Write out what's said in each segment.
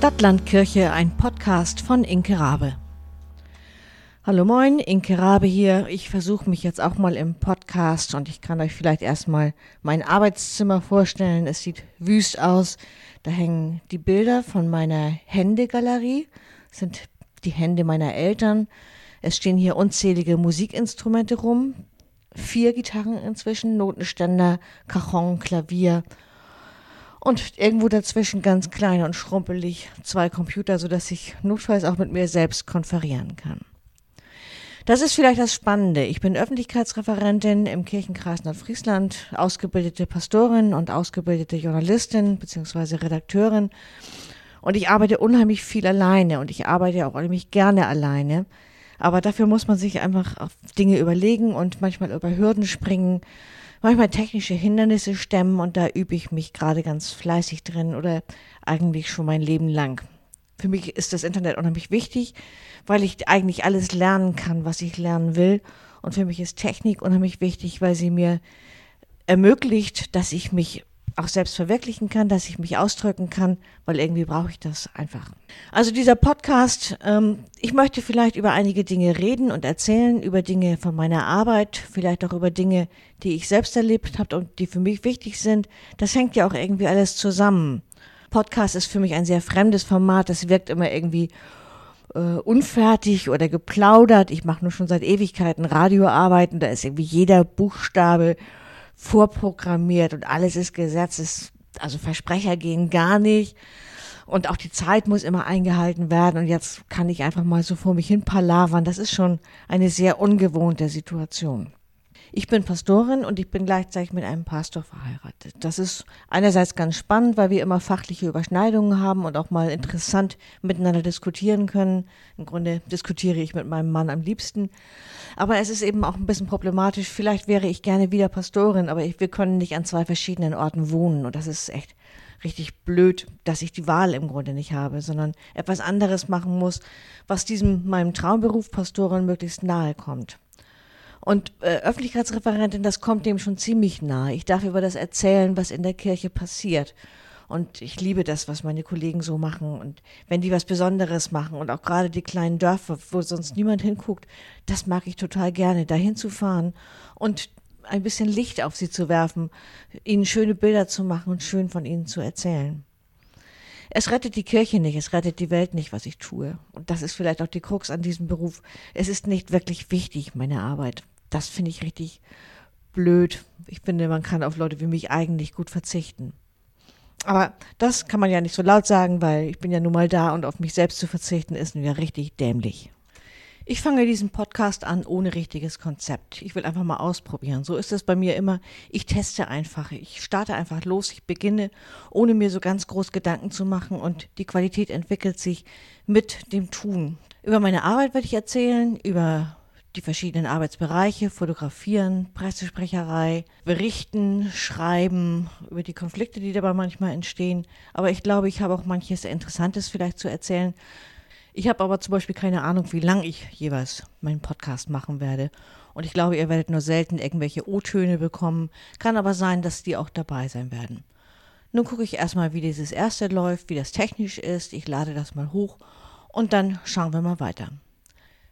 Stadtlandkirche, ein Podcast von Inke Rabe. Hallo moin, Inke Rabe hier. Ich versuche mich jetzt auch mal im Podcast und ich kann euch vielleicht erstmal mein Arbeitszimmer vorstellen. Es sieht wüst aus. Da hängen die Bilder von meiner Händegalerie, sind die Hände meiner Eltern. Es stehen hier unzählige Musikinstrumente rum. Vier Gitarren inzwischen, Notenständer, Cajon, Klavier und irgendwo dazwischen ganz klein und schrumpelig zwei Computer, sodass ich notfalls auch mit mir selbst konferieren kann. Das ist vielleicht das Spannende. Ich bin Öffentlichkeitsreferentin im Kirchenkreis Nordfriesland, ausgebildete Pastorin und ausgebildete Journalistin bzw. Redakteurin. Und ich arbeite unheimlich viel alleine und ich arbeite auch unheimlich gerne alleine. Aber dafür muss man sich einfach auf Dinge überlegen und manchmal über Hürden springen manchmal technische Hindernisse stemmen und da übe ich mich gerade ganz fleißig drin oder eigentlich schon mein Leben lang. Für mich ist das Internet unheimlich wichtig, weil ich eigentlich alles lernen kann, was ich lernen will. Und für mich ist Technik unheimlich wichtig, weil sie mir ermöglicht, dass ich mich auch selbst verwirklichen kann, dass ich mich ausdrücken kann, weil irgendwie brauche ich das einfach. Also dieser Podcast, ähm, ich möchte vielleicht über einige Dinge reden und erzählen, über Dinge von meiner Arbeit, vielleicht auch über Dinge, die ich selbst erlebt habe und die für mich wichtig sind. Das hängt ja auch irgendwie alles zusammen. Podcast ist für mich ein sehr fremdes Format, das wirkt immer irgendwie äh, unfertig oder geplaudert. Ich mache nur schon seit Ewigkeiten Radioarbeiten, da ist irgendwie jeder Buchstabe vorprogrammiert und alles ist gesetzt. also Versprecher gehen gar nicht. Und auch die Zeit muss immer eingehalten werden. Und jetzt kann ich einfach mal so vor mich hin palavern. Das ist schon eine sehr ungewohnte Situation. Ich bin Pastorin und ich bin gleichzeitig mit einem Pastor verheiratet. Das ist einerseits ganz spannend, weil wir immer fachliche Überschneidungen haben und auch mal interessant miteinander diskutieren können. Im Grunde diskutiere ich mit meinem Mann am liebsten. Aber es ist eben auch ein bisschen problematisch. Vielleicht wäre ich gerne wieder Pastorin, aber ich, wir können nicht an zwei verschiedenen Orten wohnen und das ist echt richtig blöd, dass ich die Wahl im Grunde nicht habe, sondern etwas anderes machen muss, was diesem meinem Traumberuf Pastorin möglichst nahe kommt. Und äh, Öffentlichkeitsreferentin, das kommt dem schon ziemlich nahe. Ich darf über das erzählen, was in der Kirche passiert. Und ich liebe das, was meine Kollegen so machen. Und wenn die was Besonderes machen und auch gerade die kleinen Dörfer, wo sonst niemand hinguckt, das mag ich total gerne, dahin zu fahren und ein bisschen Licht auf sie zu werfen, ihnen schöne Bilder zu machen und schön von ihnen zu erzählen. Es rettet die Kirche nicht, es rettet die Welt nicht, was ich tue. Und das ist vielleicht auch die Krux an diesem Beruf. Es ist nicht wirklich wichtig, meine Arbeit. Das finde ich richtig blöd. Ich finde, man kann auf Leute wie mich eigentlich gut verzichten. Aber das kann man ja nicht so laut sagen, weil ich bin ja nun mal da und auf mich selbst zu verzichten ist nun ja richtig dämlich. Ich fange diesen Podcast an ohne richtiges Konzept. Ich will einfach mal ausprobieren. So ist es bei mir immer. Ich teste einfach. Ich starte einfach los. Ich beginne, ohne mir so ganz groß Gedanken zu machen und die Qualität entwickelt sich mit dem Tun. Über meine Arbeit werde ich erzählen, über die verschiedenen Arbeitsbereiche, fotografieren, Pressesprecherei, berichten, schreiben über die Konflikte, die dabei manchmal entstehen. Aber ich glaube, ich habe auch manches Interessantes vielleicht zu erzählen. Ich habe aber zum Beispiel keine Ahnung, wie lang ich jeweils meinen Podcast machen werde. Und ich glaube, ihr werdet nur selten irgendwelche O-Töne bekommen. Kann aber sein, dass die auch dabei sein werden. Nun gucke ich erstmal, wie dieses erste läuft, wie das technisch ist. Ich lade das mal hoch und dann schauen wir mal weiter.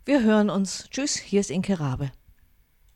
Wir hören uns. Tschüss, hier ist Inke Rabe.